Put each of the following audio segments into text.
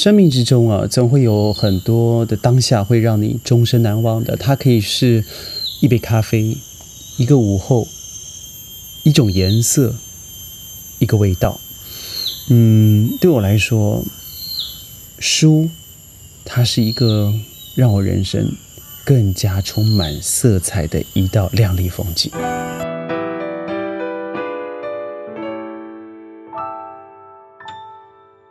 生命之中啊，总会有很多的当下会让你终身难忘的。它可以是一杯咖啡，一个午后，一种颜色，一个味道。嗯，对我来说，书，它是一个让我人生更加充满色彩的一道亮丽风景。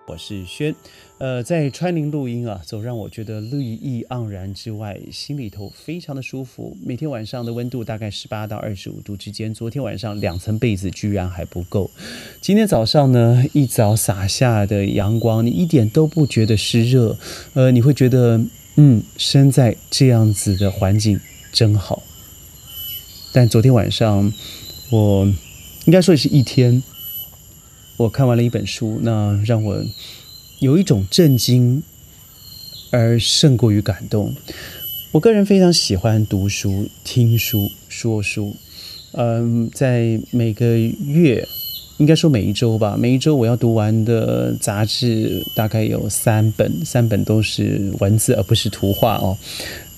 我是轩，呃，在川林录音啊，总让我觉得绿意盎然之外，心里头非常的舒服。每天晚上的温度大概十八到二十五度之间，昨天晚上两层被子居然还不够。今天早上呢，一早洒下的阳光，你一点都不觉得湿热，呃，你会觉得，嗯，身在这样子的环境真好。但昨天晚上，我应该说是一天。我看完了一本书，那让我有一种震惊，而胜过于感动。我个人非常喜欢读书、听书、说书。嗯，在每个月，应该说每一周吧，每一周我要读完的杂志大概有三本，三本都是文字而不是图画哦。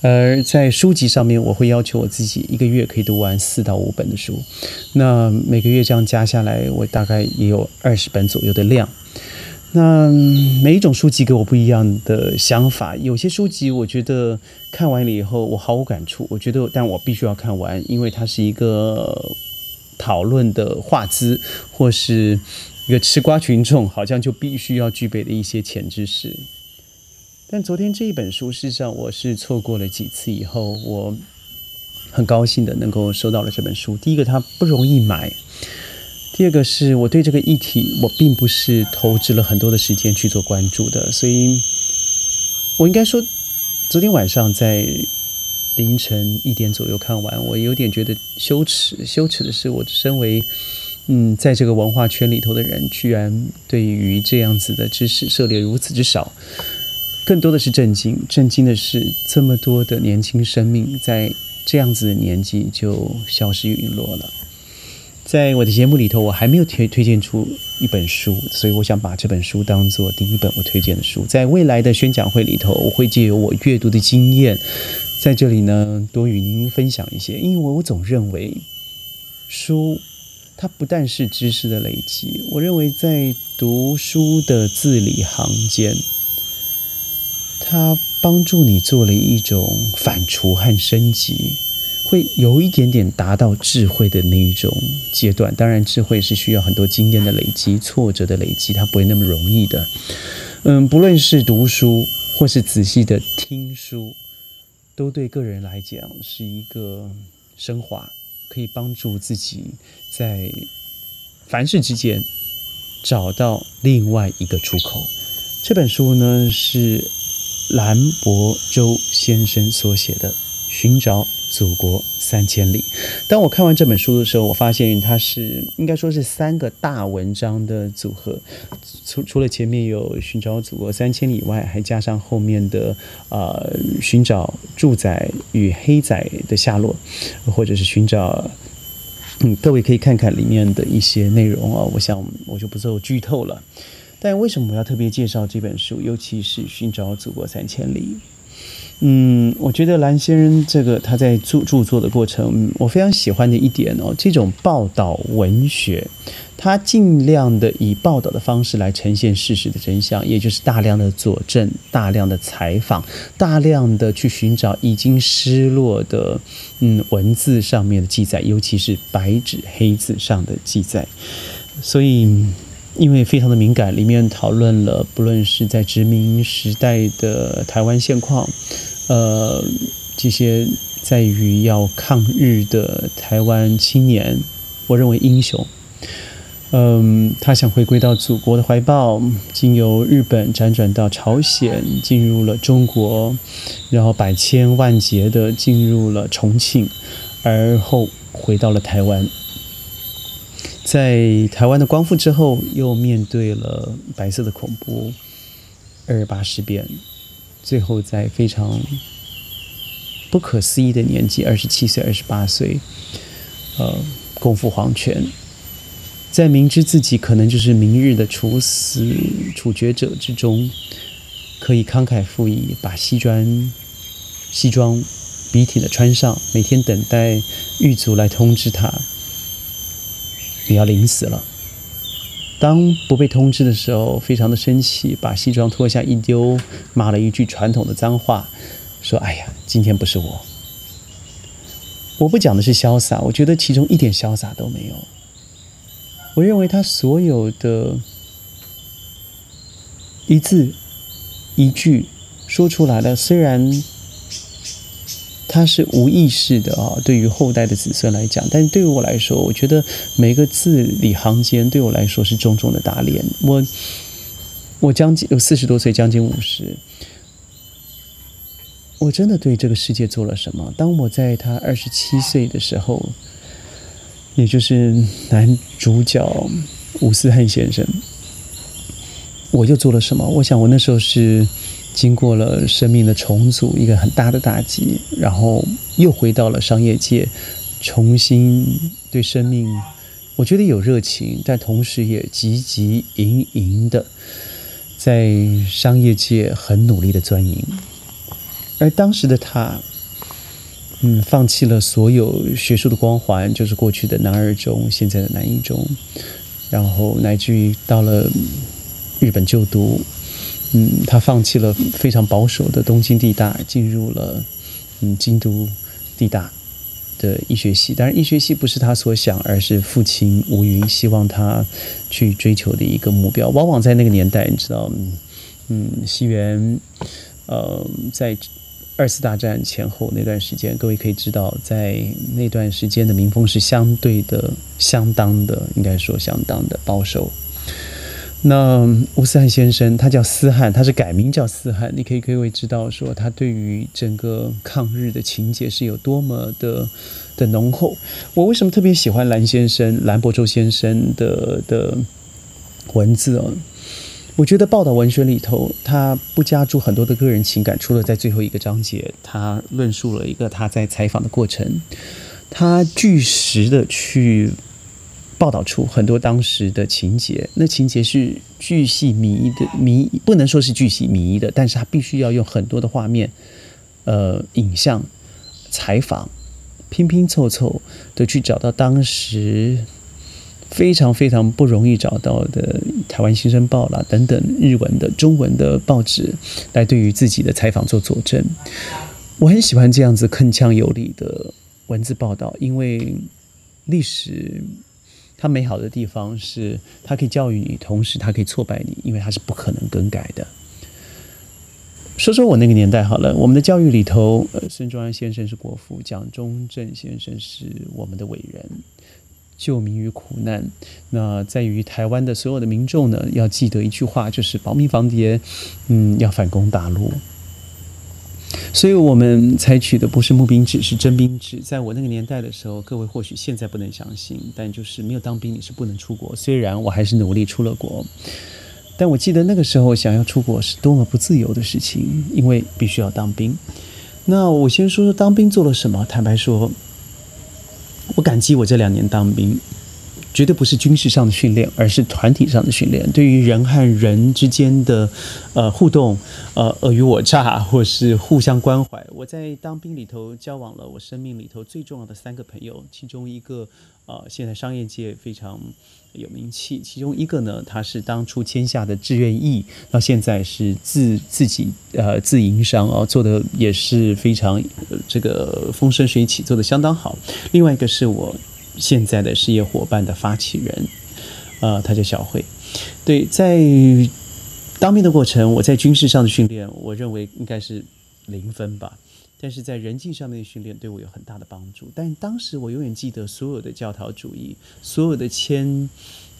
而在书籍上面，我会要求我自己一个月可以读完四到五本的书。那每个月这样加下来，我大概也有二十本左右的量。那每一种书籍给我不一样的想法。有些书籍我觉得看完了以后我毫无感触，我觉得但我必须要看完，因为它是一个讨论的画资，或是一个吃瓜群众好像就必须要具备的一些潜知识。但昨天这一本书，事实上我是错过了几次以后，我很高兴的能够收到了这本书。第一个，它不容易买；第二个，是我对这个议题，我并不是投资了很多的时间去做关注的。所以，我应该说，昨天晚上在凌晨一点左右看完，我有点觉得羞耻。羞耻的是，我身为嗯，在这个文化圈里头的人，居然对于这样子的知识涉猎如此之少。更多的是震惊，震惊的是这么多的年轻生命在这样子的年纪就消失陨落了。在我的节目里头，我还没有推推荐出一本书，所以我想把这本书当做第一本我推荐的书。在未来的宣讲会里头，我会借由我阅读的经验，在这里呢多与您分享一些。因为我总认为，书它不但是知识的累积，我认为在读书的字里行间。它帮助你做了一种反刍和升级，会有一点点达到智慧的那一种阶段。当然，智慧是需要很多经验的累积、挫折的累积，它不会那么容易的。嗯，不论是读书或是仔细的听书，都对个人来讲是一个升华，可以帮助自己在凡事之间找到另外一个出口。这本书呢是。兰博周先生所写的《寻找祖国三千里》。当我看完这本书的时候，我发现它是应该说是三个大文章的组合。除除了前面有《寻找祖国三千里》以外，还加上后面的呃《寻找住仔与黑仔的下落》，或者是寻找……嗯，各位可以看看里面的一些内容啊。我想我就不做剧透了。但为什么我要特别介绍这本书？尤其是《寻找祖国三千里》。嗯，我觉得蓝先生这个他在著著作的过程，我非常喜欢的一点哦，这种报道文学，他尽量的以报道的方式来呈现事实的真相，也就是大量的佐证、大量的采访、大量的去寻找已经失落的嗯文字上面的记载，尤其是白纸黑字上的记载，所以。因为非常的敏感，里面讨论了不论是在殖民时代的台湾现况，呃，这些在于要抗日的台湾青年，我认为英雄，嗯，他想回归到祖国的怀抱，经由日本辗转到朝鲜，进入了中国，然后百千万劫的进入了重庆，而后回到了台湾。在台湾的光复之后，又面对了白色的恐怖、二八事变，最后在非常不可思议的年纪，二十七岁、二十八岁，呃，共赴黄泉，在明知自己可能就是明日的处死、处决者之中，可以慷慨赴义，把西装西装笔挺的穿上，每天等待狱卒来通知他，你要临死了。当不被通知的时候，非常的生气，把西装脱下一丢，骂了一句传统的脏话，说：“哎呀，今天不是我。”我不讲的是潇洒，我觉得其中一点潇洒都没有。我认为他所有的一字一句说出来的，虽然。他是无意识的啊，对于后代的子孙来讲，但对于我来说，我觉得每个字里行间对我来说是重重的打脸。我我将近有四十多岁，将近五十，我真的对这个世界做了什么？当我在他二十七岁的时候，也就是男主角吴思汉先生，我又做了什么？我想我那时候是。经过了生命的重组，一个很大的打击，然后又回到了商业界，重新对生命，我觉得有热情，但同时也汲汲营营的在商业界很努力的钻营。而当时的他，嗯，放弃了所有学术的光环，就是过去的南二中，现在的南一中，然后乃至于到了日本就读。嗯，他放弃了非常保守的东京地大，进入了嗯京都地大的医学系。当然，医学系不是他所想，而是父亲吴云希望他去追求的一个目标。往往在那个年代，你知道，嗯，西元呃，在二次大战前后那段时间，各位可以知道，在那段时间的民风是相对的、相当的，应该说相当的保守。那吴思汉先生，他叫思汉，他是改名叫思汉。你可以各位知道，说他对于整个抗日的情节是有多么的的浓厚。我为什么特别喜欢蓝先生、蓝伯洲先生的的文字哦？我觉得报道文学里头，他不加注很多的个人情感，除了在最后一个章节，他论述了一个他在采访的过程，他据实的去。报道出很多当时的情节，那情节是巨细靡遗的，靡不能说是巨细靡遗的，但是他必须要用很多的画面、呃影像、采访，拼拼凑凑的去找到当时非常非常不容易找到的台湾新生报啦等等日文的、中文的报纸，来对于自己的采访做佐证。我很喜欢这样子铿锵有力的文字报道，因为历史。它美好的地方是，它可以教育你，同时它可以挫败你，因为它是不可能更改的。说说我那个年代好了，我们的教育里头，呃，孙中山先生是国父，蒋中正先生是我们的伟人，救民于苦难。那在于台湾的所有的民众呢，要记得一句话，就是保民防谍，嗯，要反攻大陆。所以我们采取的不是募兵制，是征兵制。在我那个年代的时候，各位或许现在不能相信，但就是没有当兵你是不能出国。虽然我还是努力出了国，但我记得那个时候想要出国是多么不自由的事情，因为必须要当兵。那我先说说当兵做了什么。坦白说，我感激我这两年当兵。绝对不是军事上的训练，而是团体上的训练。对于人和人之间的呃互动，呃尔虞我诈，或是互相关怀。我在当兵里头交往了我生命里头最重要的三个朋友，其中一个呃现在商业界非常有名气，其中一个呢他是当初签下的志愿役，到现在是自自己呃自营商哦，做的也是非常这个风生水起，做的相当好。另外一个是我。现在的事业伙伴的发起人，呃，他叫小慧。对，在当兵的过程，我在军事上的训练，我认为应该是零分吧。但是在人际上面的训练，对我有很大的帮助。但当时我永远记得所有的教条主义，所有的签。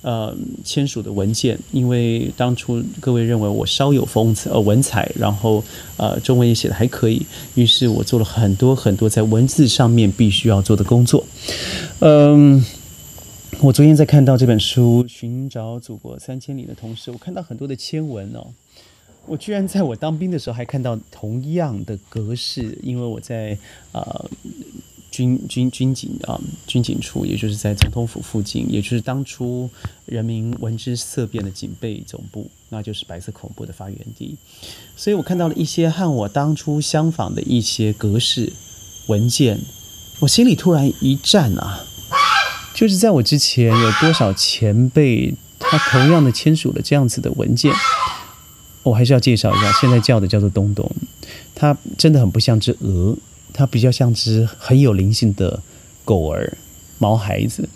呃，签署的文件，因为当初各位认为我稍有风，呃，文采，然后呃，中文也写的还可以，于是我做了很多很多在文字上面必须要做的工作。嗯，我昨天在看到这本书《寻找祖国三千里》的同时，我看到很多的签文哦，我居然在我当兵的时候还看到同样的格式，因为我在呃。军军军警啊，军警处，也就是在总统府附近，也就是当初人民闻之色变的警备总部，那就是白色恐怖的发源地。所以我看到了一些和我当初相仿的一些格式文件，我心里突然一颤啊！就是在我之前，有多少前辈他同样的签署了这样子的文件，我还是要介绍一下，现在叫的叫做东东，它真的很不像只鹅。它比较像只很有灵性的狗儿、毛孩子。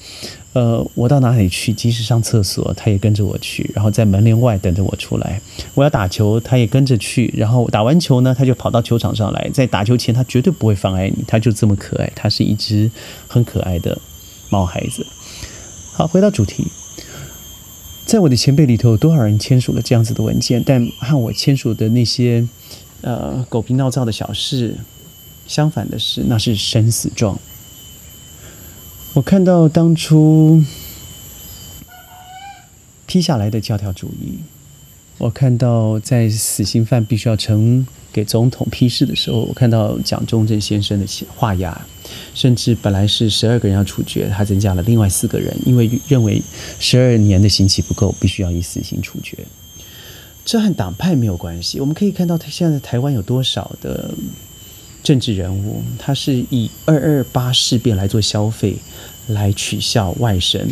呃，我到哪里去，即使上厕所，它也跟着我去，然后在门帘外等着我出来。我要打球，它也跟着去，然后打完球呢，它就跑到球场上来。在打球前，它绝对不会妨碍你，它就这么可爱。它是一只很可爱的毛孩子。好，回到主题，在我的前辈里头，有多少人签署了这样子的文件？但和我签署的那些呃狗皮闹灶的小事。相反的是，那是生死状。我看到当初批下来的教条主义，我看到在死刑犯必须要呈给总统批示的时候，我看到蒋中正先生的画押，甚至本来是十二个人要处决，他增加了另外四个人，因为认为十二年的刑期不够，必须要以死刑处决。这和党派没有关系。我们可以看到，他现在台湾有多少的。政治人物，他是以二二八事变来做消费，来取笑外省，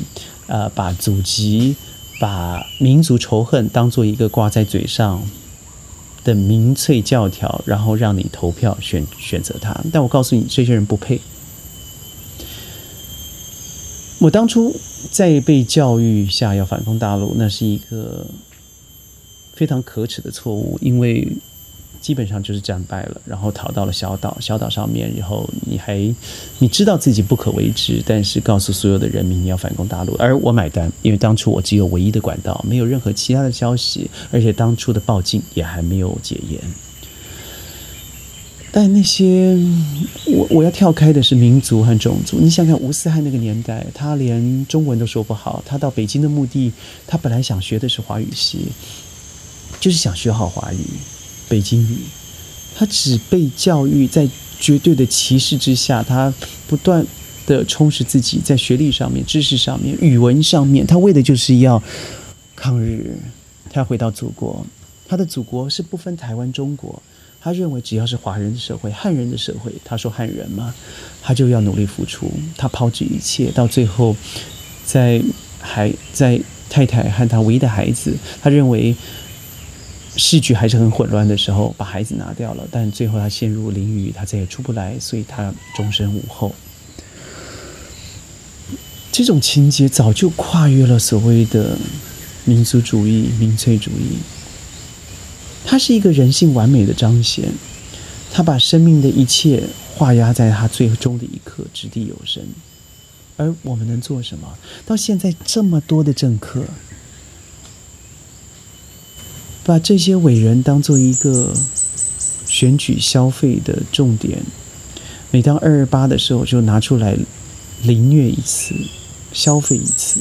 呃，把祖籍、把民族仇恨当做一个挂在嘴上的民粹教条，然后让你投票选选择他。但我告诉你，这些人不配。我当初在被教育下要反攻大陆，那是一个非常可耻的错误，因为。基本上就是战败了，然后逃到了小岛，小岛上面，然后你还你知道自己不可为之，但是告诉所有的人民你要反攻大陆，而我买单，因为当初我只有唯一的管道，没有任何其他的消息，而且当初的报禁也还没有解严。但那些我我要跳开的是民族和种族，你想想吴思汉那个年代，他连中文都说不好，他到北京的目的，他本来想学的是华语系，就是想学好华语。北京语，他只被教育在绝对的歧视之下，他不断的充实自己，在学历上面、知识上面、语文上面，他为的就是要抗日，他回到祖国。他的祖国是不分台湾、中国，他认为只要是华人的社会、汉人的社会，他说汉人嘛，他就要努力付出，他抛弃一切，到最后，在还在太太和他唯一的孩子，他认为。戏剧还是很混乱的时候，把孩子拿掉了，但最后他陷入囹圄，他再也出不来，所以他终身无后。这种情节早就跨越了所谓的民族主义、民粹主义，它是一个人性完美的彰显。他把生命的一切画押在他最终的一刻，掷地有声。而我们能做什么？到现在这么多的政客。把这些伟人当做一个选举消费的重点，每当二二八的时候就拿出来凌虐一次，消费一次。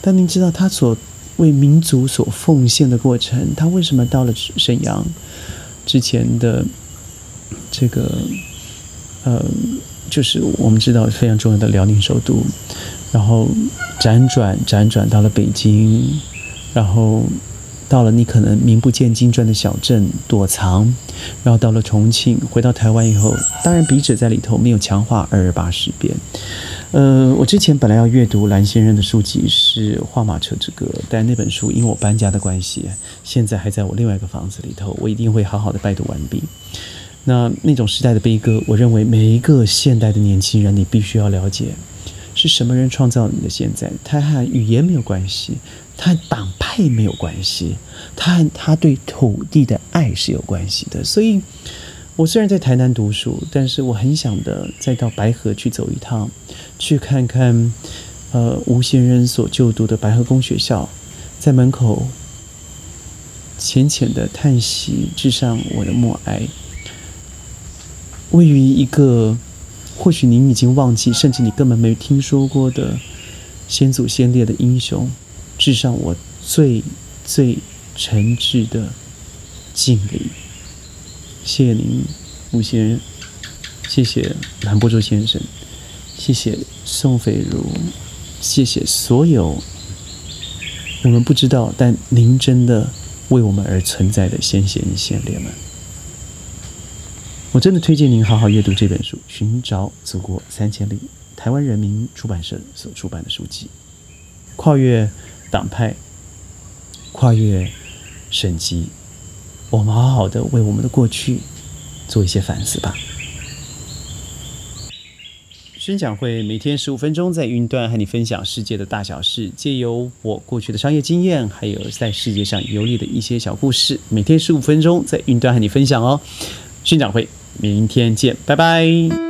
但您知道他所为民族所奉献的过程，他为什么到了沈阳之前的这个呃，就是我们知道非常重要的辽宁首都，然后辗转辗转到了北京，然后。到了你可能名不见经传的小镇躲藏，然后到了重庆，回到台湾以后，当然笔者在里头没有强化二二八事变。呃，我之前本来要阅读蓝先生的书籍是《画马车之歌》，但那本书因为我搬家的关系，现在还在我另外一个房子里头，我一定会好好的拜读完毕。那那种时代的悲歌，我认为每一个现代的年轻人，你必须要了解，是什么人创造你的现在，它和语言没有关系。他党派没有关系，他和他对土地的爱是有关系的。所以，我虽然在台南读书，但是我很想的再到白河去走一趟，去看看，呃，吴先生所就读的白河公学校，在门口浅浅的叹息，致上我的默哀。位于一个或许您已经忘记，甚至你根本没听说过的先祖先烈的英雄。致上我最最诚挚的敬礼，谢谢您，吴先生，谢谢。谢谢蓝波洲先生，谢谢宋斐如，谢谢所有我们不知道，但您真的为我们而存在的先贤先烈们。我真的推荐您好好阅读这本书《寻找祖国三千里》，台湾人民出版社所出版的书籍，跨越党派，跨越省级，我们好好的为我们的过去做一些反思吧。宣讲会每天十五分钟，在云端和你分享世界的大小事，借由我过去的商业经验，还有在世界上游历的一些小故事，每天十五分钟在云端和你分享哦。宣讲会。明天见，拜拜。